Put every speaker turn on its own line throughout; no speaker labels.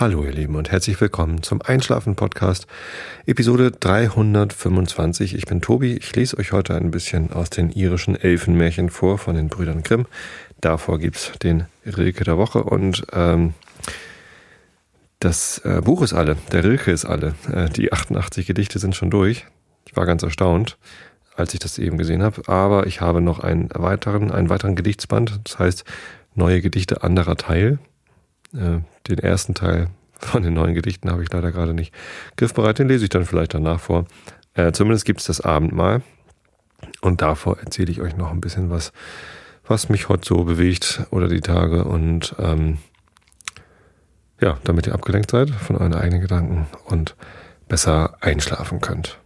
Hallo ihr Lieben und herzlich willkommen zum Einschlafen Podcast Episode 325. Ich bin Tobi. Ich lese euch heute ein bisschen aus den irischen Elfenmärchen vor von den Brüdern Grimm. Davor gibt's den Rilke der Woche und ähm, das äh, Buch ist alle, der Rilke ist alle. Äh, die 88 Gedichte sind schon durch. Ich war ganz erstaunt, als ich das eben gesehen habe. Aber ich habe noch einen weiteren, einen weiteren Gedichtsband. Das heißt Neue Gedichte anderer Teil. Äh, den ersten Teil von den neuen Gedichten habe ich leider gerade nicht griffbereit. Den lese ich dann vielleicht danach vor. Äh, zumindest gibt es das Abendmahl. Und davor erzähle ich euch noch ein bisschen was, was mich heute so bewegt oder die Tage. Und ähm, ja, damit ihr abgelenkt seid von euren eigenen Gedanken und besser einschlafen könnt.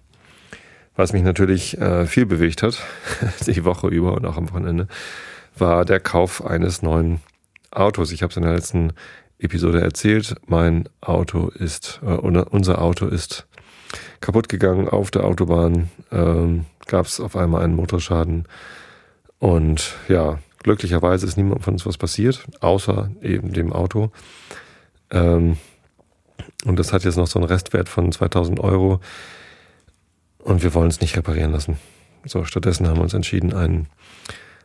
Was mich natürlich äh, viel bewegt hat, die Woche über und auch am Wochenende, war der Kauf eines neuen Autos. Ich habe es in der letzten Episode erzählt. Mein Auto ist, äh, unser Auto ist kaputt gegangen auf der Autobahn. Ähm, Gab es auf einmal einen Motorschaden. Und ja, glücklicherweise ist niemand von uns was passiert, außer eben dem Auto. Ähm, und das hat jetzt noch so einen Restwert von 2000 Euro. Und wir wollen es nicht reparieren lassen. So, stattdessen haben wir uns entschieden, einen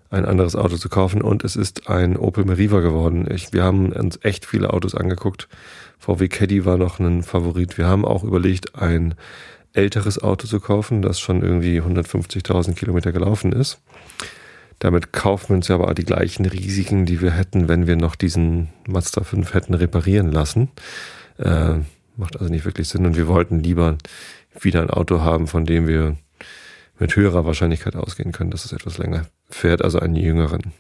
ein anderes Auto zu kaufen und es ist ein Opel Meriva geworden. Ich, wir haben uns echt viele Autos angeguckt. VW Caddy war noch ein Favorit. Wir haben auch überlegt, ein älteres Auto zu kaufen, das schon irgendwie 150.000 Kilometer gelaufen ist. Damit kaufen wir uns ja aber die gleichen Risiken, die wir hätten, wenn wir noch diesen Mazda 5 hätten reparieren lassen. Äh, macht also nicht wirklich Sinn und wir wollten lieber wieder ein Auto haben, von dem wir mit höherer Wahrscheinlichkeit ausgehen können, dass es etwas länger fährt, also einen jüngeren.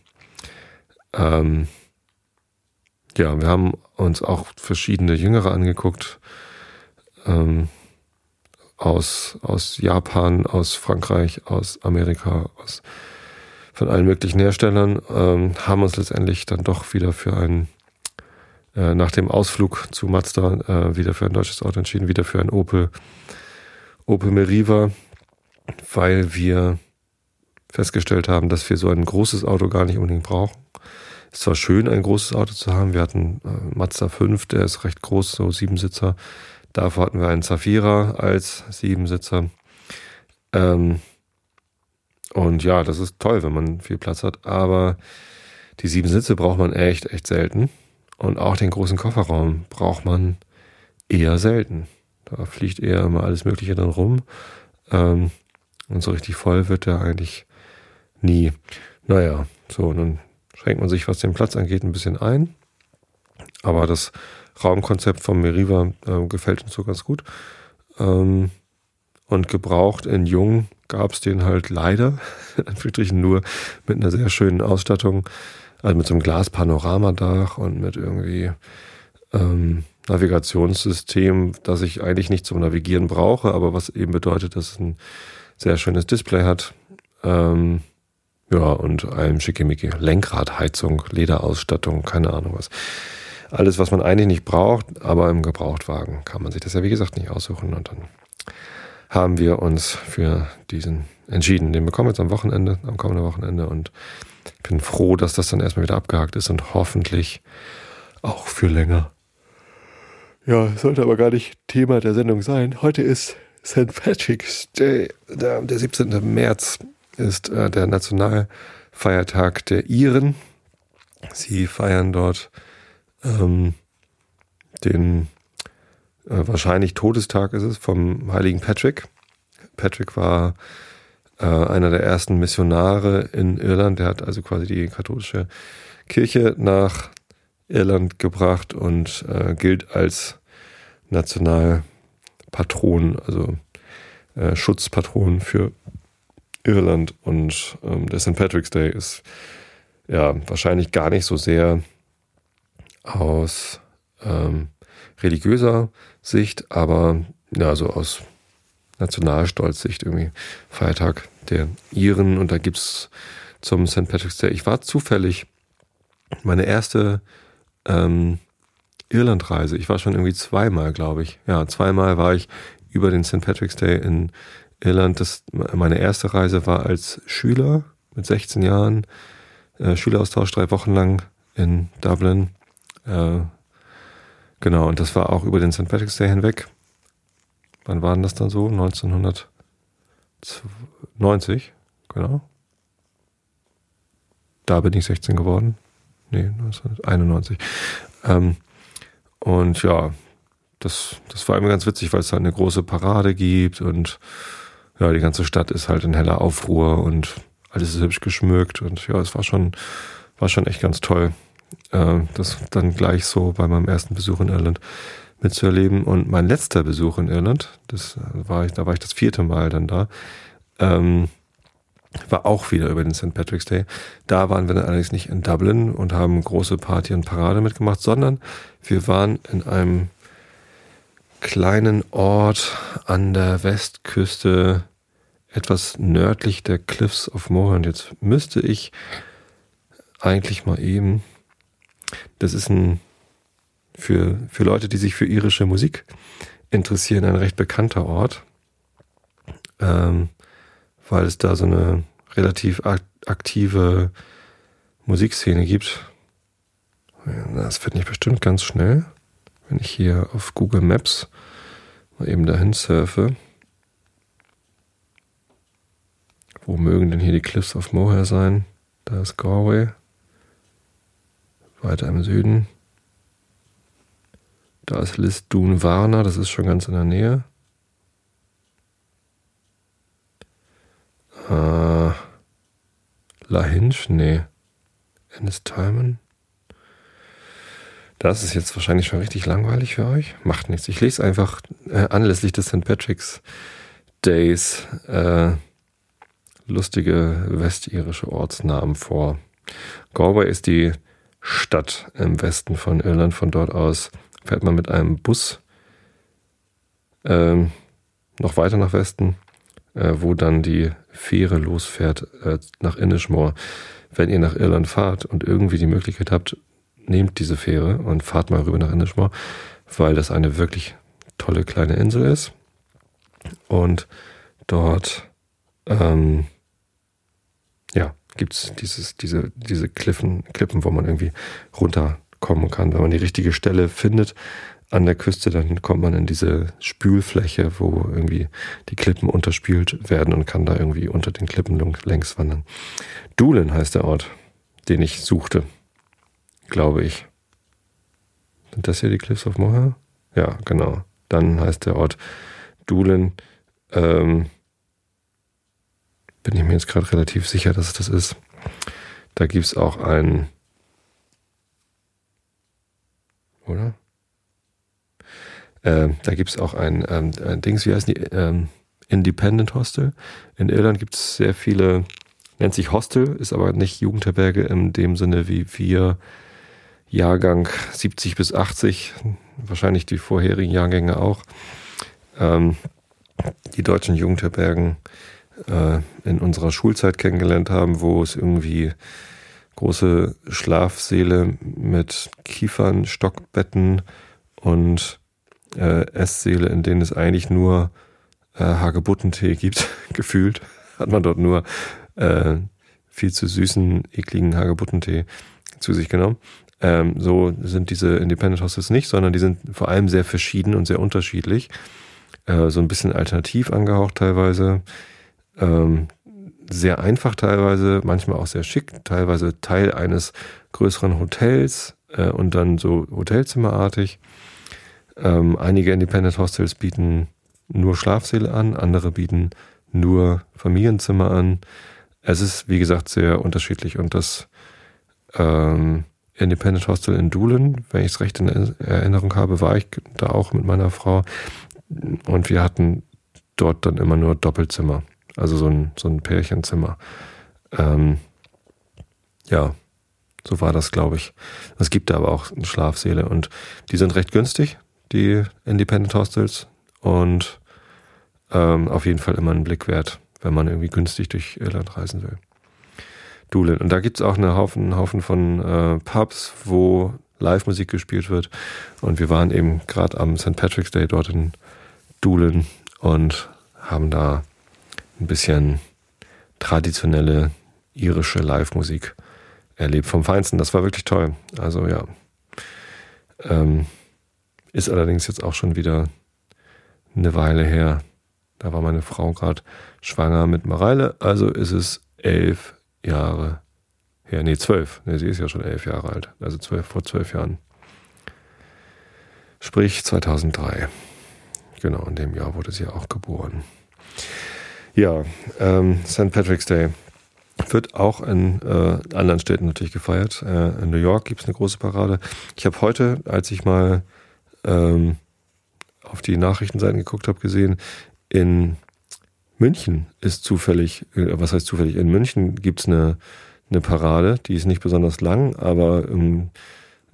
Ähm, ja, wir haben uns auch verschiedene Jüngere angeguckt. Ähm, aus, aus Japan, aus Frankreich, aus Amerika, aus von allen möglichen Herstellern, ähm, haben uns letztendlich dann doch wieder für ein, äh, nach dem Ausflug zu Mazda, äh, wieder für ein deutsches Auto entschieden, wieder für ein Opel, Opel Meriva, weil wir festgestellt haben, dass wir so ein großes Auto gar nicht unbedingt brauchen. Es ist zwar schön, ein großes Auto zu haben. Wir hatten äh, Mazda 5, der ist recht groß, so Siebensitzer. Davor hatten wir einen Zafira als Siebensitzer. Ähm, und ja, das ist toll, wenn man viel Platz hat. Aber die sieben Sitze braucht man echt, echt selten. Und auch den großen Kofferraum braucht man eher selten. Da fliegt eher immer alles Mögliche dann rum. Ähm, und so richtig voll wird der eigentlich nie. Naja, so, nun schränkt man sich, was den Platz angeht, ein bisschen ein. Aber das Raumkonzept von Meriva äh, gefällt uns so ganz gut. Ähm, und gebraucht in Jung gab es den halt leider, in nur mit einer sehr schönen Ausstattung, also mit so einem Glaspanoramadach und mit irgendwie ähm, Navigationssystem, das ich eigentlich nicht zum Navigieren brauche, aber was eben bedeutet, dass ein sehr schönes Display hat. Ähm, ja, und einem schickimicki Lenkradheizung, Lederausstattung, keine Ahnung was. Alles, was man eigentlich nicht braucht, aber im Gebrauchtwagen kann man sich das ja wie gesagt nicht aussuchen. Und dann haben wir uns für diesen entschieden. Den bekommen wir jetzt am Wochenende, am kommenden Wochenende. Und ich bin froh, dass das dann erstmal wieder abgehakt ist und hoffentlich auch für länger. Ja, sollte aber gar nicht Thema der Sendung sein. Heute ist St. Patrick's Day, der, der 17. März ist äh, der Nationalfeiertag der Iren. Sie feiern dort ähm, den äh, wahrscheinlich Todestag ist es vom heiligen Patrick. Patrick war äh, einer der ersten Missionare in Irland. Der hat also quasi die katholische Kirche nach Irland gebracht und äh, gilt als Nationalpatron, also äh, Schutzpatron für Irland und ähm, der St. Patrick's Day ist ja wahrscheinlich gar nicht so sehr aus ähm, religiöser Sicht, aber ja, so aus Nationalstolz-Sicht irgendwie Feiertag der Iren und da gibt's zum St. Patrick's Day. Ich war zufällig meine erste ähm, Irlandreise. Ich war schon irgendwie zweimal, glaube ich. Ja, zweimal war ich über den St. Patrick's Day in Irland. Das, meine erste Reise war als Schüler mit 16 Jahren. Äh, Schüleraustausch drei Wochen lang in Dublin. Äh, Genau, und das war auch über den St. Patrick's Day hinweg. Wann war denn das dann so? 1990, genau. Da bin ich 16 geworden. Nee, 1991. Ähm, und ja, das, das war immer ganz witzig, weil es da eine große Parade gibt und ja, die ganze Stadt ist halt in heller Aufruhr und alles ist hübsch geschmückt und ja, es war schon, war schon echt ganz toll, äh, das dann gleich so bei meinem ersten Besuch in Irland mitzuerleben. Und mein letzter Besuch in Irland, das war ich, da war ich das vierte Mal dann da, ähm, war auch wieder über den St. Patrick's Day. Da waren wir dann allerdings nicht in Dublin und haben große Party und Parade mitgemacht, sondern wir waren in einem kleinen Ort an der Westküste, etwas nördlich der Cliffs of Moher. Und jetzt müsste ich eigentlich mal eben, das ist ein, für, für Leute, die sich für irische Musik interessieren, ein recht bekannter Ort, ähm, weil es da so eine relativ aktive Musikszene gibt. Das finde ich bestimmt ganz schnell wenn ich hier auf Google Maps mal eben dahin surfe, wo mögen denn hier die Cliffs of Moher sein? Da ist Galway. Weiter im Süden. Da ist Lisdun Warner, das ist schon ganz in der Nähe. Äh, Lahinch? Nee. Ennistimon? Das ist jetzt wahrscheinlich schon richtig langweilig für euch. Macht nichts. Ich lese einfach äh, anlässlich des St. Patrick's Days äh, lustige westirische Ortsnamen vor. Galway ist die Stadt im Westen von Irland. Von dort aus fährt man mit einem Bus ähm, noch weiter nach Westen, äh, wo dann die Fähre losfährt äh, nach Inishmore. Wenn ihr nach Irland fahrt und irgendwie die Möglichkeit habt, nehmt diese Fähre und fahrt mal rüber nach Inishmore, weil das eine wirklich tolle kleine Insel ist. Und dort, ähm, ja, gibt's dieses, diese, diese Klippen, Klippen, wo man irgendwie runterkommen kann. Wenn man die richtige Stelle findet an der Küste, dann kommt man in diese Spülfläche, wo irgendwie die Klippen unterspült werden und kann da irgendwie unter den Klippen längs wandern. Doolin heißt der Ort, den ich suchte glaube ich. Sind das hier die Cliffs of Moher? Ja, genau. Dann heißt der Ort Doolin. Ähm, bin ich mir jetzt gerade relativ sicher, dass es das ist. Da gibt es auch ein. Oder? Äh, da gibt es auch ein, ähm, ein Dings, wie heißt die? Ähm, Independent Hostel. In Irland gibt es sehr viele, nennt sich Hostel, ist aber nicht Jugendherberge in dem Sinne, wie wir Jahrgang 70 bis 80, wahrscheinlich die vorherigen Jahrgänge auch, ähm, die deutschen Jugendherbergen äh, in unserer Schulzeit kennengelernt haben, wo es irgendwie große Schlafsäle mit Kiefern, Stockbetten und äh, Esssäle, in denen es eigentlich nur äh, Hagebuttentee gibt, gefühlt, hat man dort nur äh, viel zu süßen, ekligen Hagebuttentee zu sich genommen. Ähm, so sind diese Independent Hostels nicht, sondern die sind vor allem sehr verschieden und sehr unterschiedlich. Äh, so ein bisschen alternativ angehaucht teilweise. Ähm, sehr einfach teilweise, manchmal auch sehr schick, teilweise Teil eines größeren Hotels äh, und dann so Hotelzimmerartig. Ähm, einige Independent Hostels bieten nur Schlafsäle an, andere bieten nur Familienzimmer an. Es ist, wie gesagt, sehr unterschiedlich und das ähm, Independent Hostel in Doolin, wenn ich es recht in Erinnerung habe, war ich da auch mit meiner Frau. Und wir hatten dort dann immer nur Doppelzimmer, also so ein, so ein Pärchenzimmer. Ähm, ja, so war das, glaube ich. Es gibt da aber auch Schlafsäle und die sind recht günstig, die Independent Hostels. Und ähm, auf jeden Fall immer einen Blick wert, wenn man irgendwie günstig durch Irland reisen will. Doolin. Und da gibt es auch einen Haufen, Haufen von äh, Pubs, wo Live-Musik gespielt wird. Und wir waren eben gerade am St. Patrick's Day dort in Doolin und haben da ein bisschen traditionelle irische Live-Musik erlebt vom Feinsten. Das war wirklich toll. Also ja. Ähm, Ist allerdings jetzt auch schon wieder eine Weile her. Da war meine Frau gerade schwanger mit Mareile, also ist es elf Jahre her. Nee, zwölf. Nee, sie ist ja schon elf Jahre alt. Also zwölf, vor zwölf Jahren. Sprich 2003. Genau, in dem Jahr wurde sie auch geboren. Ja, ähm, St. Patrick's Day wird auch in äh, anderen Städten natürlich gefeiert. Äh, in New York gibt es eine große Parade. Ich habe heute, als ich mal ähm, auf die Nachrichtenseiten geguckt habe, gesehen, in München ist zufällig, äh, was heißt zufällig, in München gibt es eine, eine Parade, die ist nicht besonders lang, aber ähm,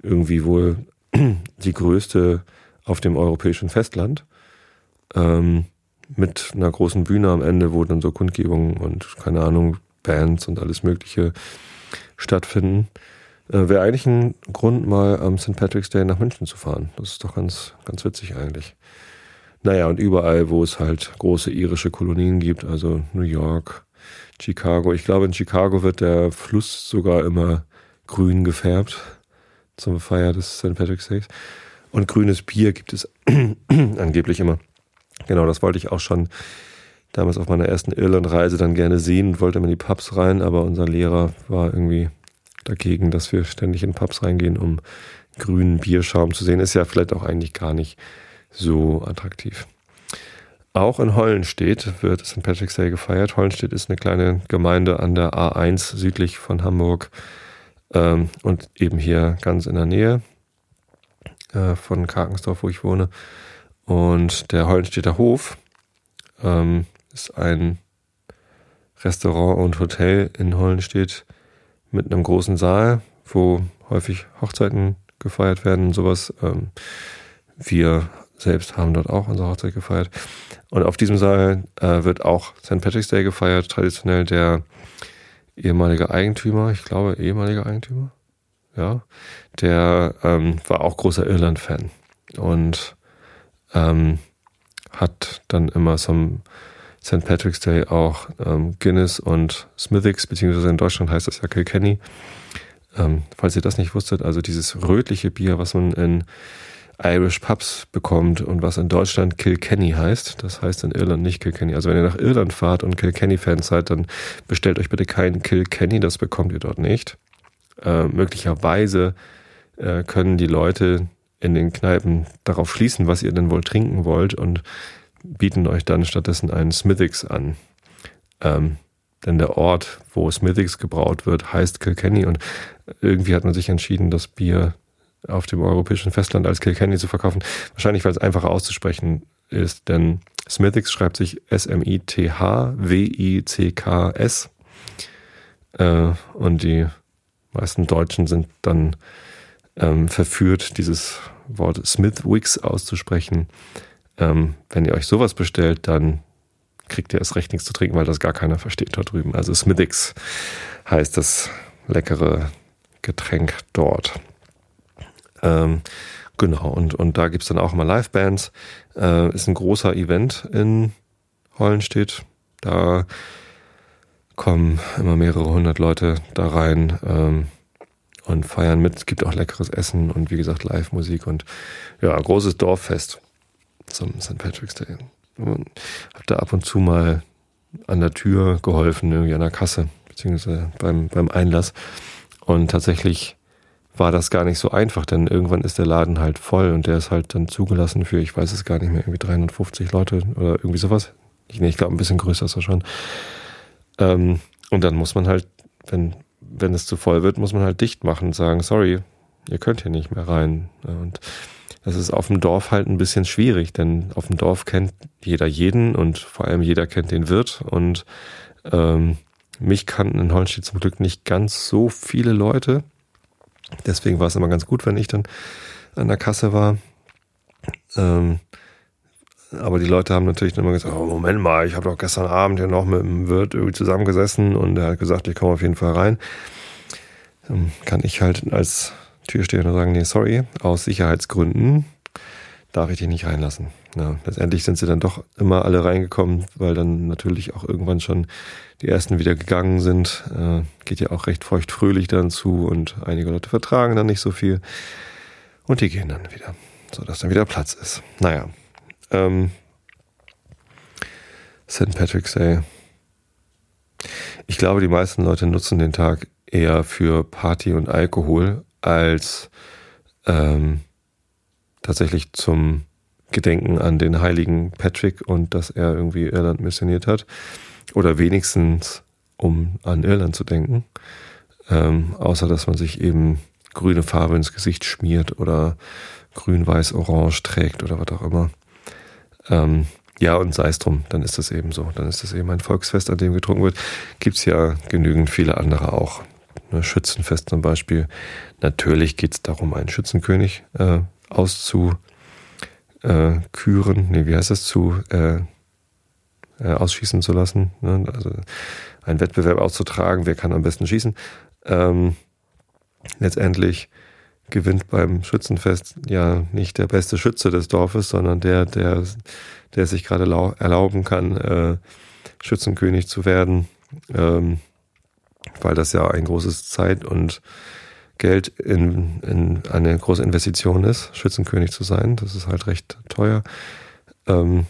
irgendwie wohl die größte auf dem europäischen Festland. Ähm, mit einer großen Bühne am Ende, wo dann so Kundgebungen und keine Ahnung, Bands und alles Mögliche stattfinden. Äh, Wäre eigentlich ein Grund, mal am St. Patrick's Day nach München zu fahren. Das ist doch ganz, ganz witzig eigentlich. Naja, und überall, wo es halt große irische Kolonien gibt, also New York, Chicago. Ich glaube, in Chicago wird der Fluss sogar immer grün gefärbt zum Feier des St. Patrick's Days. Und grünes Bier gibt es angeblich immer. Genau, das wollte ich auch schon damals auf meiner ersten Irlandreise dann gerne sehen und wollte immer in die Pubs rein, aber unser Lehrer war irgendwie dagegen, dass wir ständig in Pubs reingehen, um grünen Bierschaum zu sehen. Ist ja vielleicht auch eigentlich gar nicht so attraktiv. Auch in Hollenstedt wird St. Patrick's Day gefeiert. Hollenstedt ist eine kleine Gemeinde an der A1 südlich von Hamburg ähm, und eben hier ganz in der Nähe äh, von Karkensdorf, wo ich wohne. Und der Hollenstädter Hof ähm, ist ein Restaurant und Hotel in Hollenstedt mit einem großen Saal, wo häufig Hochzeiten gefeiert werden und sowas. Ähm, wir selbst haben dort auch unsere Hochzeit gefeiert. Und auf diesem Saal äh, wird auch St. Patrick's Day gefeiert, traditionell der ehemalige Eigentümer, ich glaube ehemaliger Eigentümer, ja, der ähm, war auch großer Irland-Fan und ähm, hat dann immer zum St. Patrick's Day auch ähm, Guinness und Smithix, beziehungsweise in Deutschland heißt das ja Kilkenny. Ähm, falls ihr das nicht wusstet, also dieses rötliche Bier, was man in Irish Pubs bekommt und was in Deutschland Kilkenny heißt. Das heißt in Irland nicht Kilkenny. Also wenn ihr nach Irland fahrt und Kilkenny-Fans seid, dann bestellt euch bitte keinen Kilkenny, das bekommt ihr dort nicht. Äh, möglicherweise äh, können die Leute in den Kneipen darauf schließen, was ihr denn wohl trinken wollt und bieten euch dann stattdessen einen Smithix an. Ähm, denn der Ort, wo Smithix gebraut wird, heißt Kilkenny und irgendwie hat man sich entschieden, das Bier auf dem europäischen Festland als Kilkenny zu verkaufen. Wahrscheinlich, weil es einfacher auszusprechen ist, denn Smithix schreibt sich S-M-I-T-H-W-I-C-K-S. Äh, und die meisten Deutschen sind dann ähm, verführt, dieses Wort Smithwix auszusprechen. Ähm, wenn ihr euch sowas bestellt, dann kriegt ihr erst recht nichts zu trinken, weil das gar keiner versteht dort drüben. Also Smithix heißt das leckere Getränk dort. Ähm, genau, und, und da gibt's dann auch immer Live-Bands. Äh, ist ein großer Event in Hollenstedt. Da kommen immer mehrere hundert Leute da rein ähm, und feiern mit. Es gibt auch leckeres Essen und wie gesagt Live-Musik und ja, großes Dorffest zum St. Patrick's Day. Und hab da ab und zu mal an der Tür geholfen, irgendwie an der Kasse, beziehungsweise beim, beim Einlass. Und tatsächlich war das gar nicht so einfach, denn irgendwann ist der Laden halt voll und der ist halt dann zugelassen für, ich weiß es gar nicht mehr, irgendwie 350 Leute oder irgendwie sowas. Ich, nee, ich glaube, ein bisschen größer ist er schon. Ähm, und dann muss man halt, wenn, wenn es zu voll wird, muss man halt dicht machen und sagen, sorry, ihr könnt hier nicht mehr rein. Und das ist auf dem Dorf halt ein bisschen schwierig, denn auf dem Dorf kennt jeder jeden und vor allem jeder kennt den Wirt und ähm, mich kannten in Holstein zum Glück nicht ganz so viele Leute. Deswegen war es immer ganz gut, wenn ich dann an der Kasse war. Ähm, aber die Leute haben natürlich immer gesagt, oh, Moment mal, ich habe doch gestern Abend ja noch mit dem Wirt irgendwie zusammengesessen und er hat gesagt, ich komme auf jeden Fall rein. Dann kann ich halt als Türsteher nur sagen, nee, sorry, aus Sicherheitsgründen darf ich dich nicht reinlassen. Ja, letztendlich sind sie dann doch immer alle reingekommen, weil dann natürlich auch irgendwann schon die ersten wieder gegangen sind. Äh, geht ja auch recht feucht fröhlich dann zu und einige Leute vertragen dann nicht so viel und die gehen dann wieder. sodass dann wieder Platz ist. Naja. Ähm, St. Patrick's Day. Ich glaube, die meisten Leute nutzen den Tag eher für Party und Alkohol als ähm, tatsächlich zum Gedenken an den heiligen Patrick und dass er irgendwie Irland missioniert hat. Oder wenigstens, um an Irland zu denken. Ähm, außer dass man sich eben grüne Farbe ins Gesicht schmiert oder grün, weiß, orange trägt oder was auch immer. Ähm, ja, und sei es drum, dann ist das eben so. Dann ist das eben ein Volksfest, an dem getrunken wird. Gibt es ja genügend viele andere auch. Ne, Schützenfest zum Beispiel. Natürlich geht es darum, einen Schützenkönig äh, auszuküren. Nee, wie heißt das? Zu äh, äh, ausschießen zu lassen. Ne? Also einen Wettbewerb auszutragen, wer kann am besten schießen. Ähm, letztendlich gewinnt beim Schützenfest ja nicht der beste Schütze des Dorfes, sondern der, der, der sich gerade erlauben kann, äh, Schützenkönig zu werden, ähm, weil das ja ein großes Zeit und Geld in, in eine große Investition ist, Schützenkönig zu sein. Das ist halt recht teuer. Ähm,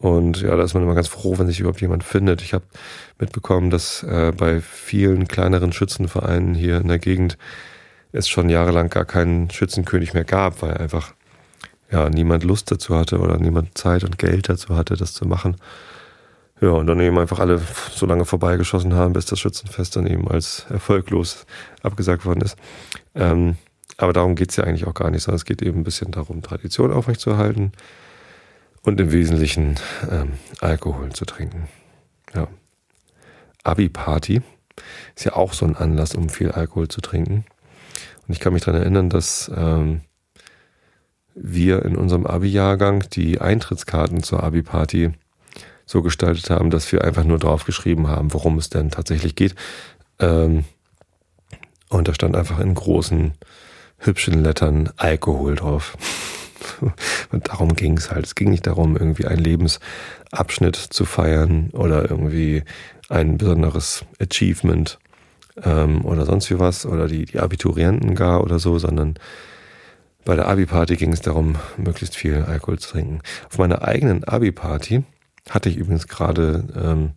und ja, da ist man immer ganz froh, wenn sich überhaupt jemand findet. Ich habe mitbekommen, dass äh, bei vielen kleineren Schützenvereinen hier in der Gegend es schon jahrelang gar keinen Schützenkönig mehr gab, weil einfach ja niemand Lust dazu hatte oder niemand Zeit und Geld dazu hatte, das zu machen. Ja, und dann eben einfach alle so lange vorbeigeschossen haben, bis das Schützenfest dann eben als erfolglos abgesagt worden ist. Ähm, aber darum geht's ja eigentlich auch gar nicht, sondern es geht eben ein bisschen darum, Tradition aufrechtzuerhalten und im Wesentlichen ähm, Alkohol zu trinken. Ja. Abi-Party ist ja auch so ein Anlass, um viel Alkohol zu trinken. Und ich kann mich daran erinnern, dass ähm, wir in unserem Abi-Jahrgang die Eintrittskarten zur Abi-Party so gestaltet haben, dass wir einfach nur draufgeschrieben haben, worum es denn tatsächlich geht. Ähm, und da stand einfach in großen, hübschen Lettern Alkohol drauf. Und darum ging es halt. Es ging nicht darum, irgendwie einen Lebensabschnitt zu feiern oder irgendwie ein besonderes Achievement ähm, oder sonst wie was oder die, die Abiturienten gar oder so, sondern bei der Abi-Party ging es darum, möglichst viel Alkohol zu trinken. Auf meiner eigenen Abi-Party hatte ich übrigens gerade ähm,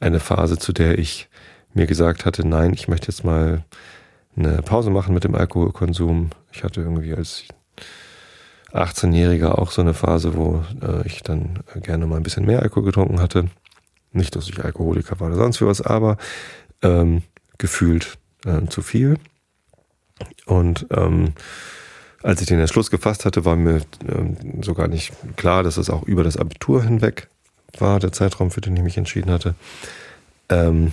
eine Phase, zu der ich mir gesagt hatte, nein, ich möchte jetzt mal eine Pause machen mit dem Alkoholkonsum. Ich hatte irgendwie als 18-Jähriger auch so eine Phase, wo äh, ich dann gerne mal ein bisschen mehr Alkohol getrunken hatte. Nicht, dass ich Alkoholiker war oder sonst was, aber ähm, gefühlt äh, zu viel. Und ähm, als ich den Entschluss gefasst hatte, war mir ähm, sogar nicht klar, dass es auch über das Abitur hinweg war, der Zeitraum, für den ich mich entschieden hatte. Ähm,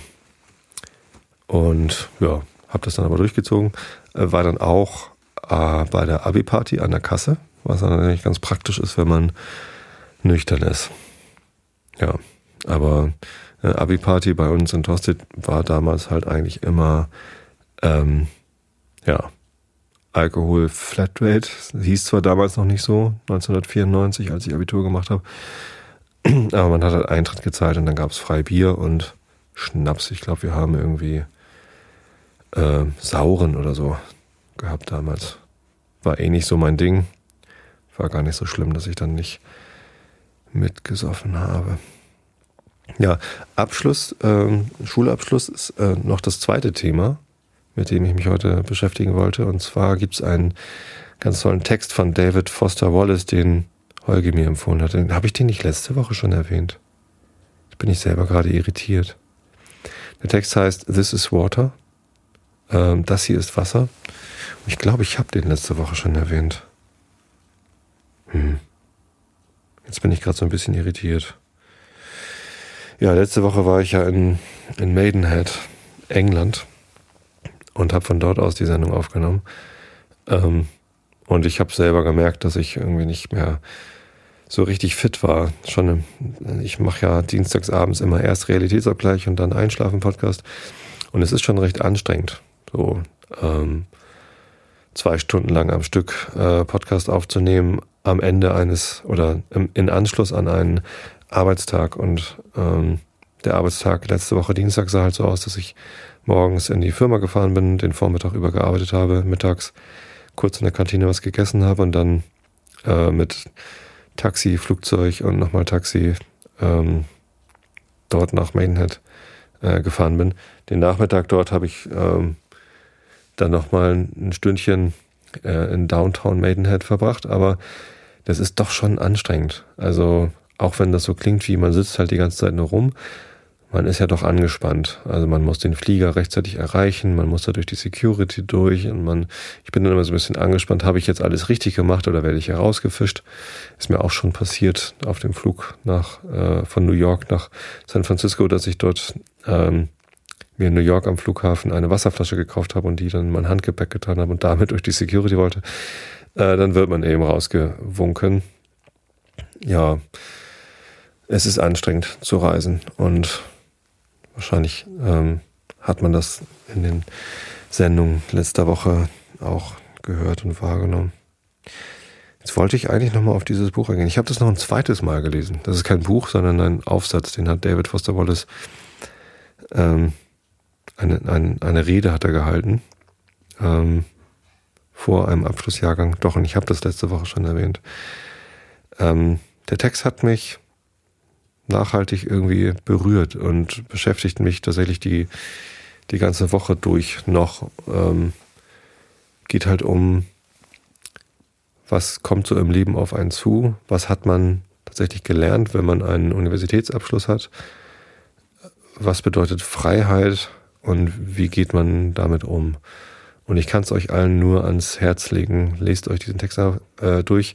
und ja, habe das dann aber durchgezogen. Äh, war dann auch äh, bei der Abi-Party an der Kasse, was dann eigentlich ganz praktisch ist, wenn man nüchtern ist. Ja, aber äh, Abi-Party bei uns in Tosted war damals halt eigentlich immer, ähm, ja, Alkohol Flatrate. Hieß zwar damals noch nicht so, 1994, als ich Abitur gemacht habe, aber man hat halt Eintritt gezahlt und dann gab es frei Bier und Schnaps. Ich glaube, wir haben irgendwie äh, Sauren oder so gehabt damals. War eh nicht so mein Ding. War gar nicht so schlimm, dass ich dann nicht mitgesoffen habe. Ja, Abschluss, ähm, Schulabschluss ist äh, noch das zweite Thema, mit dem ich mich heute beschäftigen wollte. Und zwar gibt es einen ganz tollen Text von David Foster Wallace, den Holgi mir empfohlen hat. Habe ich den nicht letzte Woche schon erwähnt? Jetzt bin ich selber gerade irritiert. Der Text heißt This is Water. Ähm, das hier ist Wasser. Und ich glaube, ich habe den letzte Woche schon erwähnt. Hm. Jetzt bin ich gerade so ein bisschen irritiert. Ja, letzte Woche war ich ja in, in Maidenhead, England, und habe von dort aus die Sendung aufgenommen. Ähm, und ich habe selber gemerkt, dass ich irgendwie nicht mehr so richtig fit war. Schon, ich mache ja dienstagsabends immer erst Realitätsabgleich und dann Einschlafen-Podcast. Und es ist schon recht anstrengend, so ähm, zwei Stunden lang am Stück äh, Podcast aufzunehmen, am Ende eines oder im, in Anschluss an einen Arbeitstag. Und ähm, der Arbeitstag letzte Woche Dienstag sah halt so aus, dass ich morgens in die Firma gefahren bin, den Vormittag über gearbeitet habe, mittags kurz in der Kantine was gegessen habe und dann äh, mit Taxi, Flugzeug und nochmal Taxi ähm, dort nach Maidenhead äh, gefahren bin. Den Nachmittag dort habe ich ähm, dann nochmal ein Stündchen äh, in Downtown Maidenhead verbracht, aber das ist doch schon anstrengend. Also auch wenn das so klingt, wie man sitzt halt die ganze Zeit nur rum, man ist ja doch angespannt. Also man muss den Flieger rechtzeitig erreichen, man muss da durch die Security durch und man, ich bin dann immer so ein bisschen angespannt, habe ich jetzt alles richtig gemacht oder werde ich herausgefischt? Ist mir auch schon passiert auf dem Flug nach äh, von New York nach San Francisco, dass ich dort ähm, mir in New York am Flughafen eine Wasserflasche gekauft habe und die dann in mein Handgepäck getan habe und damit durch die Security wollte, äh, dann wird man eben rausgewunken. Ja, es ist anstrengend zu reisen und wahrscheinlich ähm, hat man das in den Sendungen letzter Woche auch gehört und wahrgenommen. Jetzt wollte ich eigentlich nochmal auf dieses Buch eingehen. Ich habe das noch ein zweites Mal gelesen. Das ist kein Buch, sondern ein Aufsatz, den hat David Foster Wallace ähm, eine, eine, eine Rede hat er gehalten ähm, vor einem Abschlussjahrgang. Doch, und ich habe das letzte Woche schon erwähnt. Ähm, der Text hat mich nachhaltig irgendwie berührt und beschäftigt mich tatsächlich die, die ganze Woche durch noch. Ähm, geht halt um, was kommt so im Leben auf einen zu, was hat man tatsächlich gelernt, wenn man einen Universitätsabschluss hat, was bedeutet Freiheit, und wie geht man damit um? Und ich kann es euch allen nur ans Herz legen. Lest euch diesen Text äh, durch.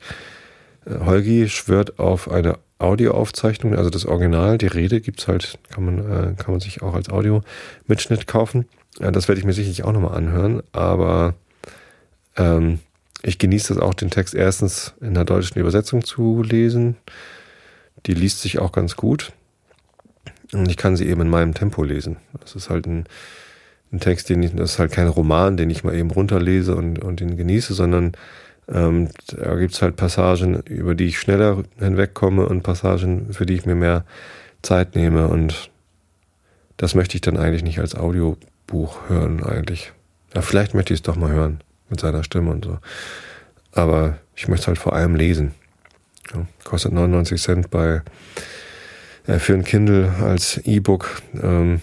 Äh, Holgi schwört auf eine Audioaufzeichnung, also das Original, die Rede gibt's halt, kann man, äh, kann man sich auch als Audio-Mitschnitt kaufen. Äh, das werde ich mir sicherlich auch nochmal anhören, aber ähm, ich genieße das auch, den Text erstens in der deutschen Übersetzung zu lesen. Die liest sich auch ganz gut. Und ich kann sie eben in meinem Tempo lesen. Das ist halt ein, ein Text, den ich, das ist halt kein Roman, den ich mal eben runterlese und, und den genieße, sondern ähm, da gibt's halt Passagen, über die ich schneller hinwegkomme und Passagen, für die ich mir mehr Zeit nehme. Und das möchte ich dann eigentlich nicht als Audiobuch hören, eigentlich. Ja, vielleicht möchte ich es doch mal hören, mit seiner Stimme und so. Aber ich möchte es halt vor allem lesen. Ja, kostet 99 Cent bei äh, für ein Kindle als E-Book ähm,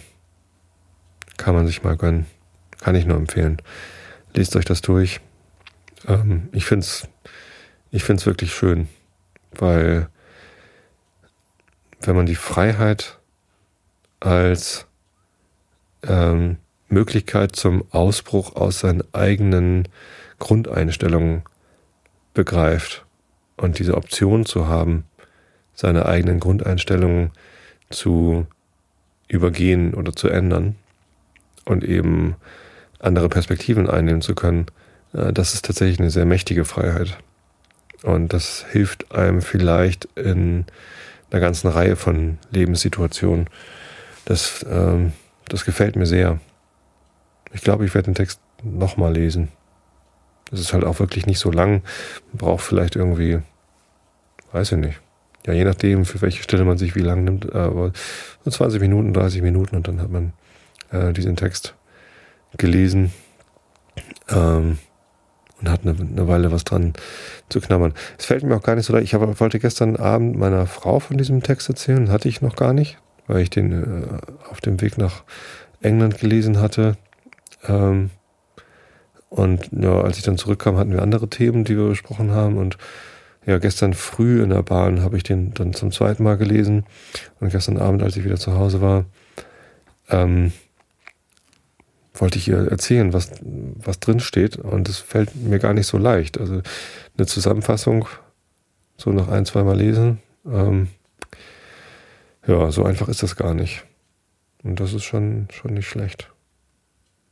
kann man sich mal gönnen. Kann ich nur empfehlen. Lest euch das durch. Ähm, ich finde es ich find's wirklich schön, weil wenn man die Freiheit als ähm, Möglichkeit zum Ausbruch aus seinen eigenen Grundeinstellungen begreift und diese Option zu haben, seine eigenen Grundeinstellungen zu übergehen oder zu ändern und eben andere Perspektiven einnehmen zu können, das ist tatsächlich eine sehr mächtige Freiheit. Und das hilft einem vielleicht in einer ganzen Reihe von Lebenssituationen. Das, ähm, das gefällt mir sehr. Ich glaube, ich werde den Text nochmal lesen. Das ist halt auch wirklich nicht so lang. Man braucht vielleicht irgendwie, weiß ich nicht, ja, je nachdem, für welche Stelle man sich wie lang nimmt, aber so 20 Minuten, 30 Minuten und dann hat man äh, diesen Text gelesen ähm, und hat eine, eine, Weile was dran zu knabbern. Es fällt mir auch gar nicht so leicht. Ich hab, wollte gestern Abend meiner Frau von diesem Text erzählen, hatte ich noch gar nicht, weil ich den äh, auf dem Weg nach England gelesen hatte. Ähm, und ja, als ich dann zurückkam, hatten wir andere Themen, die wir besprochen haben und ja, gestern früh in der Bahn habe ich den dann zum zweiten Mal gelesen. Und gestern Abend, als ich wieder zu Hause war, ähm, wollte ich ihr erzählen, was, was drin steht. Und es fällt mir gar nicht so leicht. Also eine Zusammenfassung, so noch ein, zweimal lesen. Ähm, ja, so einfach ist das gar nicht. Und das ist schon, schon nicht schlecht.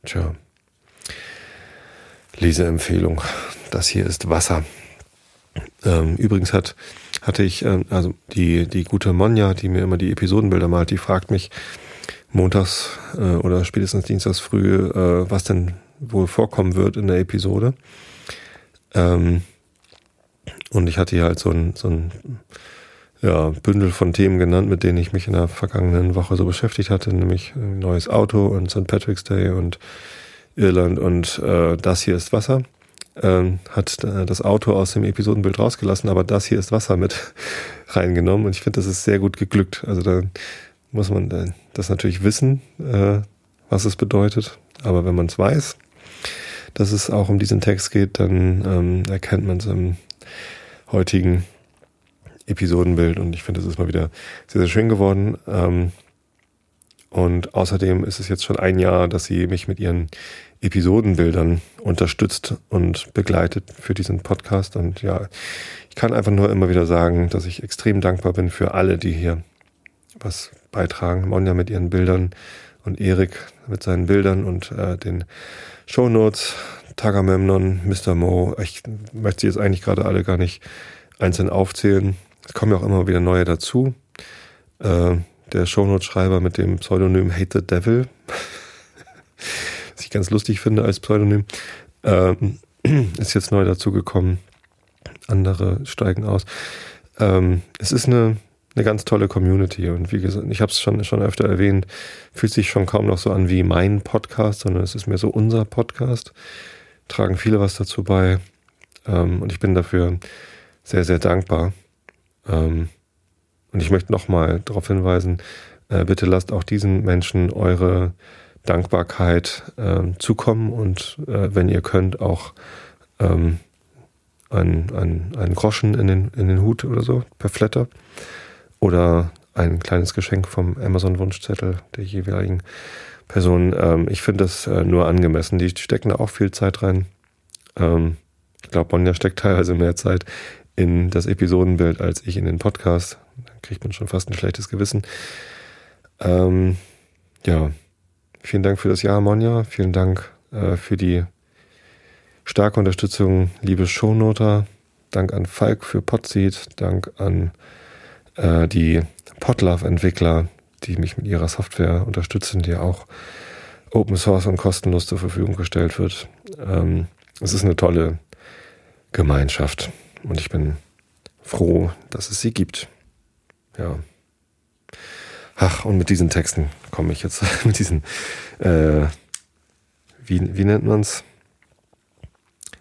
Tja. Leseempfehlung. Das hier ist Wasser. Ähm, übrigens hat, hatte ich, ähm, also die, die gute Monja, die mir immer die Episodenbilder malt, die fragt mich montags äh, oder spätestens dienstags früh, äh, was denn wohl vorkommen wird in der Episode. Ähm, und ich hatte hier halt so ein, so ein ja, Bündel von Themen genannt, mit denen ich mich in der vergangenen Woche so beschäftigt hatte, nämlich ein neues Auto und St. Patrick's Day und Irland und äh, das hier ist Wasser. ähm, hat äh, das Auto aus dem Episodenbild rausgelassen, aber das hier ist Wasser mit reingenommen und ich finde, das ist sehr gut geglückt. Also da muss man das natürlich wissen, äh, was es bedeutet, aber wenn man es weiß, dass es auch um diesen Text geht, dann ähm, erkennt man es im heutigen Episodenbild und ich finde, das ist mal wieder sehr, sehr schön geworden. Ähm, und außerdem ist es jetzt schon ein Jahr, dass sie mich mit ihren Episodenbildern unterstützt und begleitet für diesen Podcast. Und ja, ich kann einfach nur immer wieder sagen, dass ich extrem dankbar bin für alle, die hier was beitragen. Monja mit ihren Bildern und Erik mit seinen Bildern und äh, den Shownotes, Tagamemnon, Mr. Mo. Ich möchte sie jetzt eigentlich gerade alle gar nicht einzeln aufzählen. Es kommen ja auch immer wieder neue dazu. Äh, der Shownote-Schreiber mit dem Pseudonym Hate the Devil, was ich ganz lustig finde als Pseudonym, ähm, ist jetzt neu dazugekommen. Andere steigen aus. Ähm, es ist eine, eine ganz tolle Community und wie gesagt, ich habe es schon, schon öfter erwähnt, fühlt sich schon kaum noch so an wie mein Podcast, sondern es ist mehr so unser Podcast. Tragen viele was dazu bei ähm, und ich bin dafür sehr, sehr dankbar. Ähm, und ich möchte nochmal darauf hinweisen, äh, bitte lasst auch diesen Menschen eure Dankbarkeit äh, zukommen und äh, wenn ihr könnt, auch ähm, ein, ein, ein Groschen in den, in den Hut oder so per Flatter oder ein kleines Geschenk vom Amazon-Wunschzettel der jeweiligen Person. Ähm, ich finde das äh, nur angemessen. Die stecken da auch viel Zeit rein. Ähm, ich glaube, Bonja steckt teilweise mehr Zeit in das Episodenbild als ich in den Podcast. Da kriegt man schon fast ein schlechtes Gewissen. Ähm, ja, vielen Dank für das Jahr, Monja. Vielen Dank äh, für die starke Unterstützung, liebe Shownoter. Dank an Falk für Podseed. Dank an äh, die Podlove-Entwickler, die mich mit ihrer Software unterstützen, die auch Open Source und kostenlos zur Verfügung gestellt wird. Ähm, es ist eine tolle Gemeinschaft. Und ich bin froh, dass es sie gibt. Ja. Ach, und mit diesen Texten komme ich jetzt, mit diesen, äh, wie, wie nennt man's?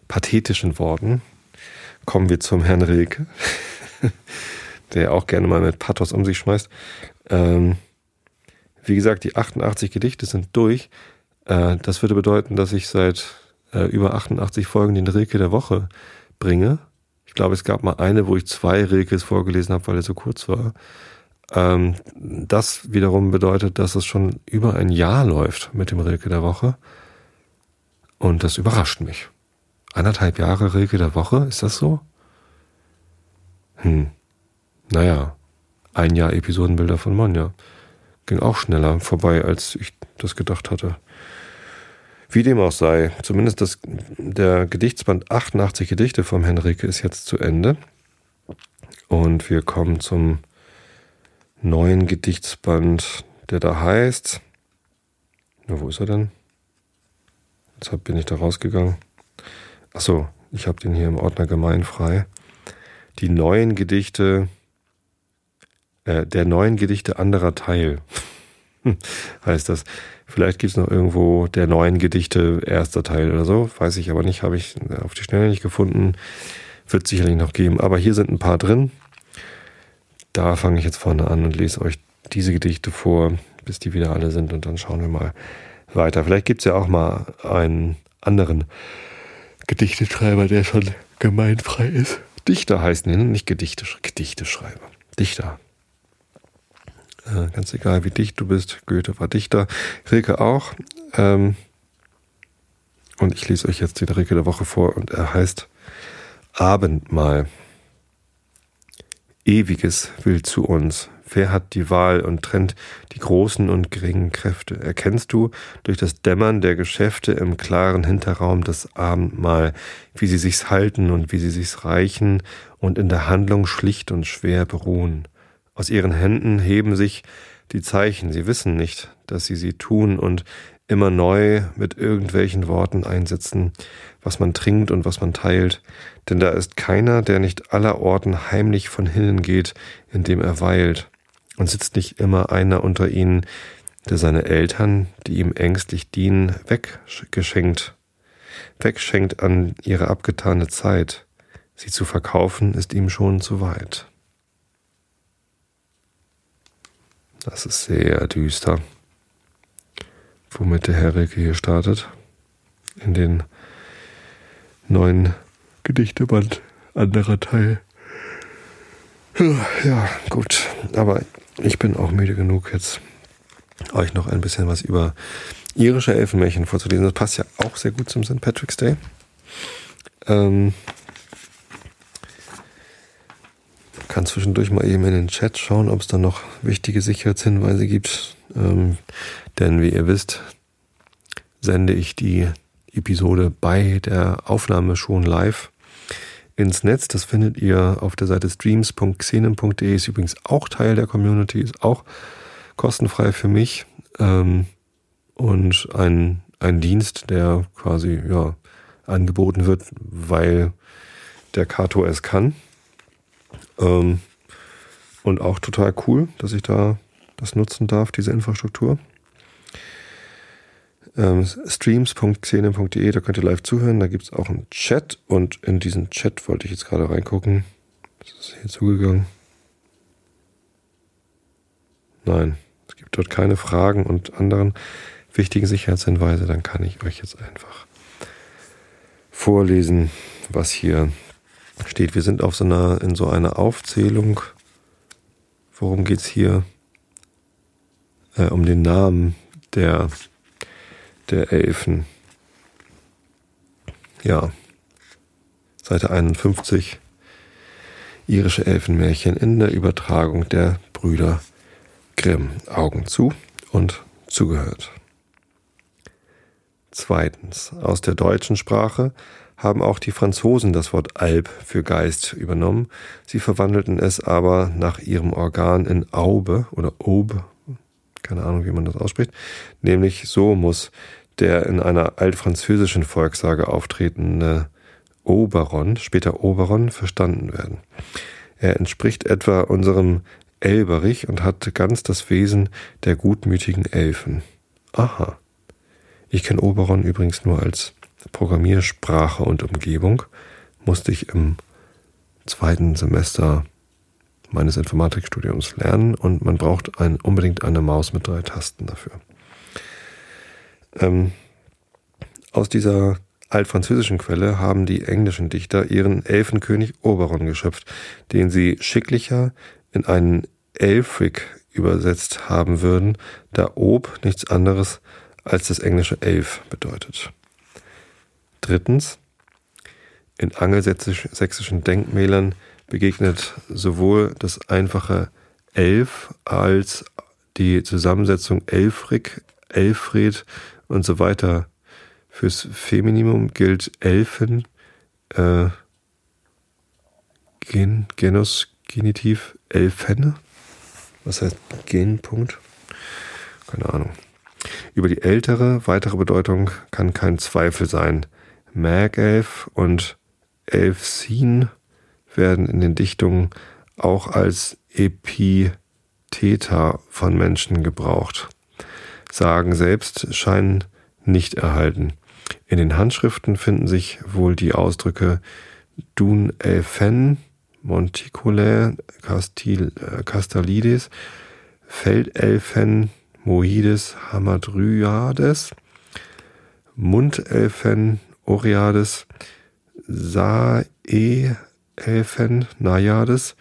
Pathetischen Worten kommen wir zum Herrn Rilke, der auch gerne mal mit Pathos um sich schmeißt. Ähm, wie gesagt, die 88 Gedichte sind durch. Äh, das würde bedeuten, dass ich seit äh, über 88 Folgen den Rilke der Woche bringe. Ich glaube, es gab mal eine, wo ich zwei Rilkes vorgelesen habe, weil er so kurz war. Ähm, das wiederum bedeutet, dass es schon über ein Jahr läuft mit dem Rilke der Woche. Und das überrascht mich. Anderthalb Jahre Rilke der Woche, ist das so? Hm. Naja, ein Jahr Episodenbilder von Monja. Ging auch schneller vorbei, als ich das gedacht hatte. Wie dem auch sei, zumindest das, der Gedichtsband 88 Gedichte vom Henrike ist jetzt zu Ende. Und wir kommen zum neuen Gedichtsband, der da heißt. Na, wo ist er denn? Jetzt bin ich da rausgegangen. Achso, ich habe den hier im Ordner gemeinfrei. Die neuen Gedichte, äh, der neuen Gedichte anderer Teil heißt das. Vielleicht gibt es noch irgendwo der neuen Gedichte, erster Teil oder so. Weiß ich aber nicht, habe ich auf die Schnelle nicht gefunden. Wird sicherlich noch geben. Aber hier sind ein paar drin. Da fange ich jetzt vorne an und lese euch diese Gedichte vor, bis die wieder alle sind. Und dann schauen wir mal weiter. Vielleicht gibt es ja auch mal einen anderen Gedichteschreiber, der schon gemeinfrei ist. Dichter heißen die, ne? nicht Gedichte, Gedichteschreiber. Dichter. Äh, ganz egal, wie dicht du bist. Goethe war Dichter, Rilke auch. Ähm, und ich lese euch jetzt den Rilke der Woche vor und er heißt Abendmahl. Ewiges will zu uns. Wer hat die Wahl und trennt die großen und geringen Kräfte? Erkennst du durch das Dämmern der Geschäfte im klaren Hinterraum das Abendmahl, wie sie sich's halten und wie sie sich's reichen und in der Handlung schlicht und schwer beruhen? Aus ihren Händen heben sich die Zeichen. Sie wissen nicht, dass sie sie tun und immer neu mit irgendwelchen Worten einsetzen, was man trinkt und was man teilt. Denn da ist keiner, der nicht aller Orten heimlich von hinnen geht, indem er weilt. Und sitzt nicht immer einer unter ihnen, der seine Eltern, die ihm ängstlich dienen, weggeschenkt. wegschenkt an ihre abgetane Zeit. Sie zu verkaufen ist ihm schon zu weit. Das ist sehr düster, womit der Herr Rilke hier startet. In den neuen Gedichteband, anderer Teil. Ja, gut. Aber ich bin auch müde genug, jetzt euch noch ein bisschen was über irische Elfenmärchen vorzulesen. Das passt ja auch sehr gut zum St. Patrick's Day. Ähm, kann zwischendurch mal eben in den Chat schauen, ob es da noch wichtige Sicherheitshinweise gibt. Ähm, denn wie ihr wisst, sende ich die Episode bei der Aufnahme schon live ins Netz. Das findet ihr auf der Seite streams.xenem.de. Ist übrigens auch Teil der Community, ist auch kostenfrei für mich. Ähm, und ein, ein Dienst, der quasi ja, angeboten wird, weil der Kato es kann. Ähm, und auch total cool, dass ich da das nutzen darf, diese Infrastruktur. Ähm, streams.xene.de, da könnt ihr live zuhören. Da gibt es auch einen Chat und in diesen Chat wollte ich jetzt gerade reingucken. Ist es hier zugegangen? Nein, es gibt dort keine Fragen und anderen wichtigen Sicherheitshinweise. Dann kann ich euch jetzt einfach vorlesen, was hier steht. Wir sind auf so einer, in so einer Aufzählung. Worum geht es hier? Äh, um den Namen der, der Elfen. Ja. Seite 51. Irische Elfenmärchen in der Übertragung der Brüder Grimm. Augen zu und zugehört. Zweitens. Aus der deutschen Sprache haben auch die Franzosen das Wort Alb für Geist übernommen. Sie verwandelten es aber nach ihrem Organ in Aube oder Aube, keine Ahnung, wie man das ausspricht, nämlich so muss der in einer altfranzösischen Volkssage auftretende Oberon, später Oberon, verstanden werden. Er entspricht etwa unserem Elberich und hat ganz das Wesen der gutmütigen Elfen. Aha. Ich kenne Oberon übrigens nur als Programmiersprache und Umgebung musste ich im zweiten Semester meines Informatikstudiums lernen und man braucht ein, unbedingt eine Maus mit drei Tasten dafür. Ähm, aus dieser altfranzösischen Quelle haben die englischen Dichter ihren Elfenkönig Oberon geschöpft, den sie schicklicher in einen Elfric übersetzt haben würden, da Ob nichts anderes als das englische Elf bedeutet. Drittens, in angelsächsischen Denkmälern begegnet sowohl das einfache Elf als die Zusammensetzung Elfrik, Elfred und so weiter. Fürs Feminimum gilt Elfen, äh, Gen, Genus, Genitiv, Elfenne. Was heißt Gen, Punkt? Keine Ahnung. Über die ältere, weitere Bedeutung kann kein Zweifel sein. Magelf und Elfsin werden in den Dichtungen auch als Epitheta von Menschen gebraucht. Sagen selbst scheinen nicht erhalten. In den Handschriften finden sich wohl die Ausdrücke Dun Elfen, Monticulae, äh, Castalides, Feldelfen, Moides, Hamadryades, Mundelfen, Oriades, Sae-Elfen, Najades,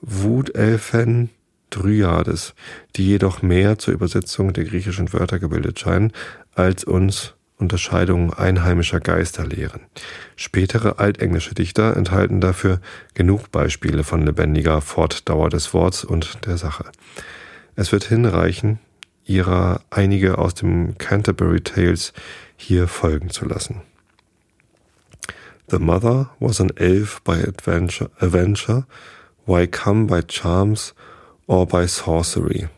Wutelfen, Dryades, die jedoch mehr zur Übersetzung der griechischen Wörter gebildet scheinen, als uns Unterscheidungen einheimischer Geister lehren. Spätere altenglische Dichter enthalten dafür genug Beispiele von lebendiger Fortdauer des Worts und der Sache. Es wird hinreichen, ihrer einige aus dem Canterbury Tales hier folgen zu lassen. The mother was an elf by adventure, adventure, why come by charms or by sorcery.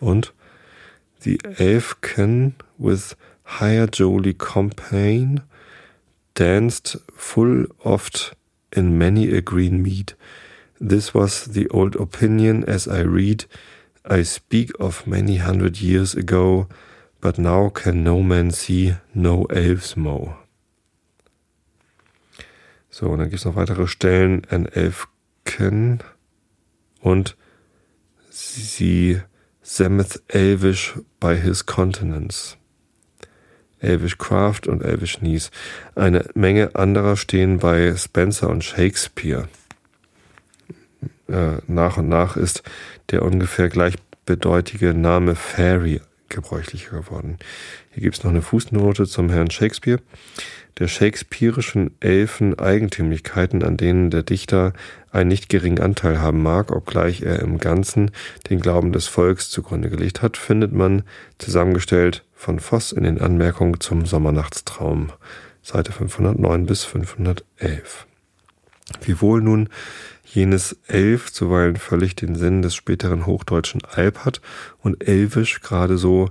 Und the elfkin with higher jolly compane danced full oft in many a green mead. This was the old opinion as I read. I speak of many hundred years ago, but now can no man see no elves mow. So, und dann gibt es noch weitere Stellen. An Elfken und sie Sameth Elvish by his continents. Elvish Craft und Elvish Nies. Eine Menge anderer stehen bei Spencer und Shakespeare. Äh, nach und nach ist der ungefähr gleichbedeutige Name Fairy gebräuchlicher geworden. Hier gibt es noch eine Fußnote zum Herrn Shakespeare der shakespearischen Elfen Eigentümlichkeiten, an denen der Dichter einen nicht geringen Anteil haben mag, obgleich er im Ganzen den Glauben des Volks zugrunde gelegt hat, findet man zusammengestellt von Voss in den Anmerkungen zum Sommernachtstraum, Seite 509 bis 511. Wiewohl nun jenes Elf zuweilen völlig den Sinn des späteren hochdeutschen Alp hat und Elvisch gerade so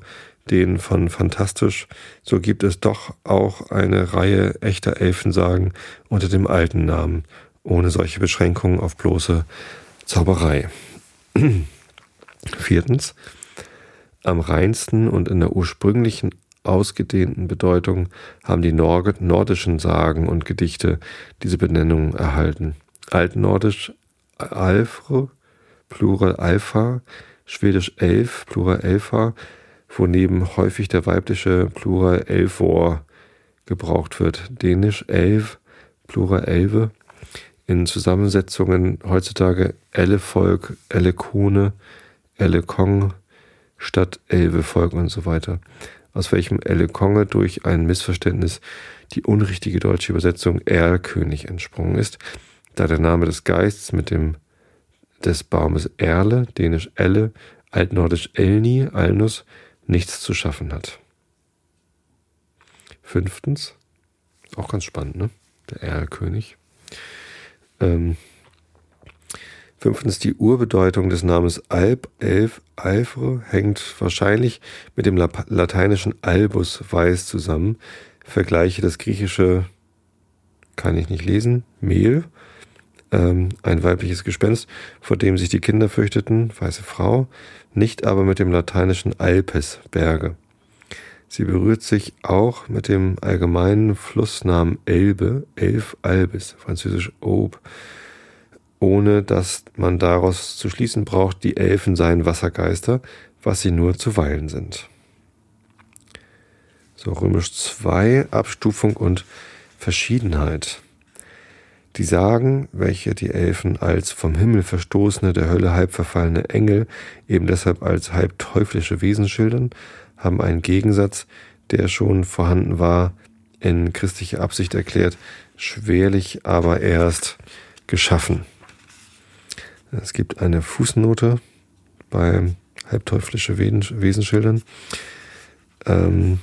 den von Fantastisch, so gibt es doch auch eine Reihe echter Elfensagen unter dem alten Namen, ohne solche Beschränkungen auf bloße Zauberei. Viertens, am reinsten und in der ursprünglichen ausgedehnten Bedeutung haben die nordischen Sagen und Gedichte diese Benennung erhalten. Altnordisch Alfre, Plural Alpha, Schwedisch Elf, Plural Elfa, wo neben häufig der weibliche Plural Elvor gebraucht wird. Dänisch Elv, Plural Elve. In Zusammensetzungen heutzutage Ellevolk, Ellekone, Ellekong statt Elvevolk und so weiter. Aus welchem Ellekonge durch ein Missverständnis die unrichtige deutsche Übersetzung Erlkönig entsprungen ist, da der Name des Geists mit dem des Baumes Erle, dänisch Elle, altnordisch Elni, Alnus, nichts zu schaffen hat. Fünftens, auch ganz spannend, ne? Der Erlkönig. Ähm, fünftens, die Urbedeutung des Namens Alp, Elf, Alfre hängt wahrscheinlich mit dem lateinischen Albus weiß zusammen. Vergleiche das griechische, kann ich nicht lesen, Mehl, ähm, ein weibliches Gespenst, vor dem sich die Kinder fürchteten, weiße Frau, nicht aber mit dem lateinischen Alpes, Berge. Sie berührt sich auch mit dem allgemeinen Flussnamen Elbe, Elf Albis, französisch Aube, ohne dass man daraus zu schließen braucht, die Elfen seien Wassergeister, was sie nur zuweilen sind. So römisch 2, Abstufung und Verschiedenheit. Die Sagen, welche die Elfen als vom Himmel verstoßene, der Hölle halb verfallene Engel eben deshalb als halb teuflische Wesen schildern, haben einen Gegensatz, der schon vorhanden war, in christlicher Absicht erklärt, schwerlich aber erst geschaffen. Es gibt eine Fußnote bei halbteuflische Wesenschildern. Ähm,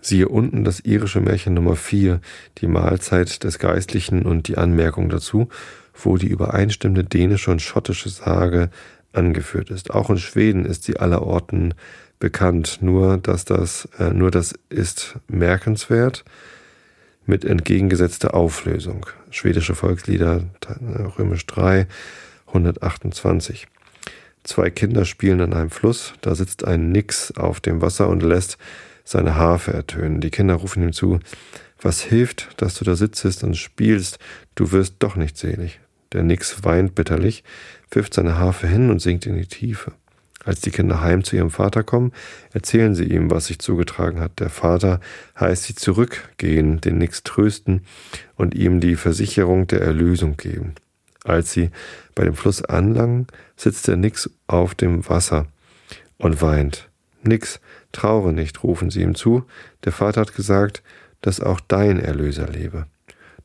Siehe unten das irische Märchen Nummer 4, die Mahlzeit des Geistlichen und die Anmerkung dazu, wo die übereinstimmende dänische und schottische Sage angeführt ist. Auch in Schweden ist sie allerorten bekannt, nur dass das, äh, nur das ist merkenswert mit entgegengesetzter Auflösung. Schwedische Volkslieder, Römisch 3, 128. Zwei Kinder spielen an einem Fluss, da sitzt ein Nix auf dem Wasser und lässt seine Harfe ertönen. Die Kinder rufen ihm zu, was hilft, dass du da sitzest und spielst, du wirst doch nicht selig. Der Nix weint bitterlich, wirft seine Harfe hin und sinkt in die Tiefe. Als die Kinder heim zu ihrem Vater kommen, erzählen sie ihm, was sich zugetragen hat. Der Vater heißt sie zurückgehen, den Nix trösten und ihm die Versicherung der Erlösung geben. Als sie bei dem Fluss anlangen, sitzt der Nix auf dem Wasser und weint. Nix, Traure nicht, rufen sie ihm zu, der Vater hat gesagt, dass auch dein Erlöser lebe.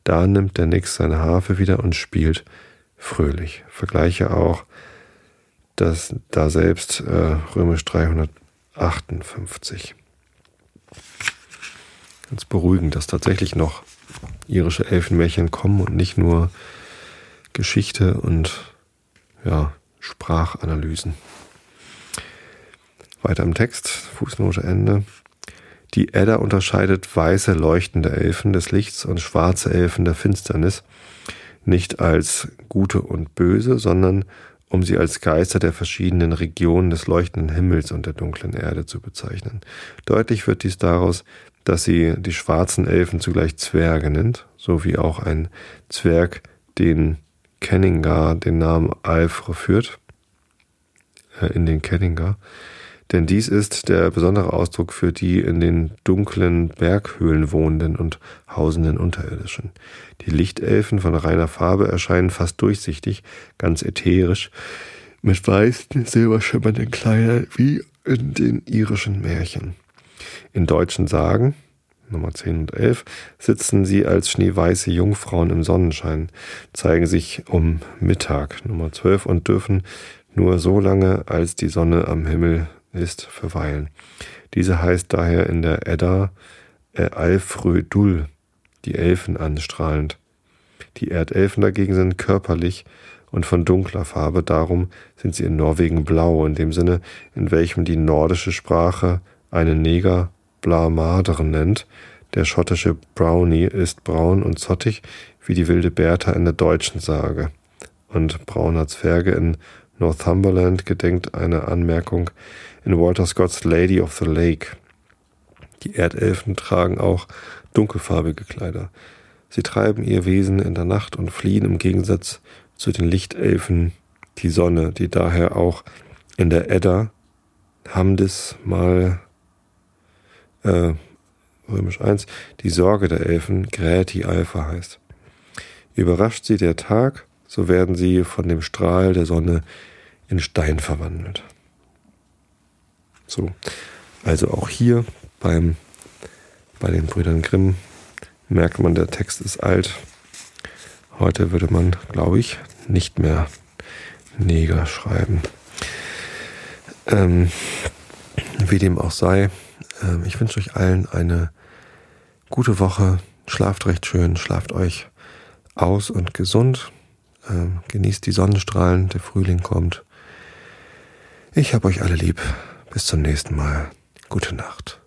Da nimmt der Nix seine Harfe wieder und spielt fröhlich. Vergleiche auch das da selbst äh, römisch 358. Ganz beruhigend, dass tatsächlich noch irische Elfenmärchen kommen und nicht nur Geschichte und ja, Sprachanalysen. Weiter im Text, Fußnote Ende. Die Edda unterscheidet weiße leuchtende Elfen des Lichts und schwarze Elfen der Finsternis nicht als gute und böse, sondern um sie als Geister der verschiedenen Regionen des leuchtenden Himmels und der dunklen Erde zu bezeichnen. Deutlich wird dies daraus, dass sie die schwarzen Elfen zugleich Zwerge nennt, sowie auch ein Zwerg, den Kenningar den Namen Alfre führt, äh, in den Kenningar. Denn dies ist der besondere Ausdruck für die in den dunklen Berghöhlen wohnenden und hausenden Unterirdischen. Die Lichtelfen von reiner Farbe erscheinen fast durchsichtig, ganz ätherisch, mit weißen, silberschimmernden Kleidern wie in den irischen Märchen. In deutschen Sagen, Nummer 10 und 11, sitzen sie als schneeweiße Jungfrauen im Sonnenschein, zeigen sich um Mittag, Nummer 12, und dürfen nur so lange, als die Sonne am Himmel ist, verweilen. Diese heißt daher in der Edda äh, Alfrödul, die Elfen anstrahlend. Die Erdelfen dagegen sind körperlich und von dunkler Farbe, darum sind sie in Norwegen blau, in dem Sinne, in welchem die nordische Sprache einen Neger Blamaderen nennt. Der schottische Brownie ist braun und zottig, wie die wilde Bertha in der deutschen Sage. Und brauner Zwerge in Northumberland gedenkt eine Anmerkung in Walter Scotts Lady of the Lake. Die Erdelfen tragen auch dunkelfarbige Kleider. Sie treiben ihr Wesen in der Nacht und fliehen im Gegensatz zu den Lichtelfen die Sonne, die daher auch in der Edda Hamdis mal äh, römisch 1, die Sorge der Elfen Gräti Alpha heißt. Überrascht sie der Tag, so werden sie von dem Strahl der Sonne in Stein verwandelt. So, also auch hier beim, bei den Brüdern Grimm merkt man, der Text ist alt. Heute würde man, glaube ich, nicht mehr Neger schreiben. Ähm, wie dem auch sei, ähm, ich wünsche euch allen eine gute Woche. Schlaft recht schön, schlaft euch aus und gesund. Ähm, genießt die Sonnenstrahlen, der Frühling kommt. Ich habe euch alle lieb. Bis zum nächsten Mal. Gute Nacht.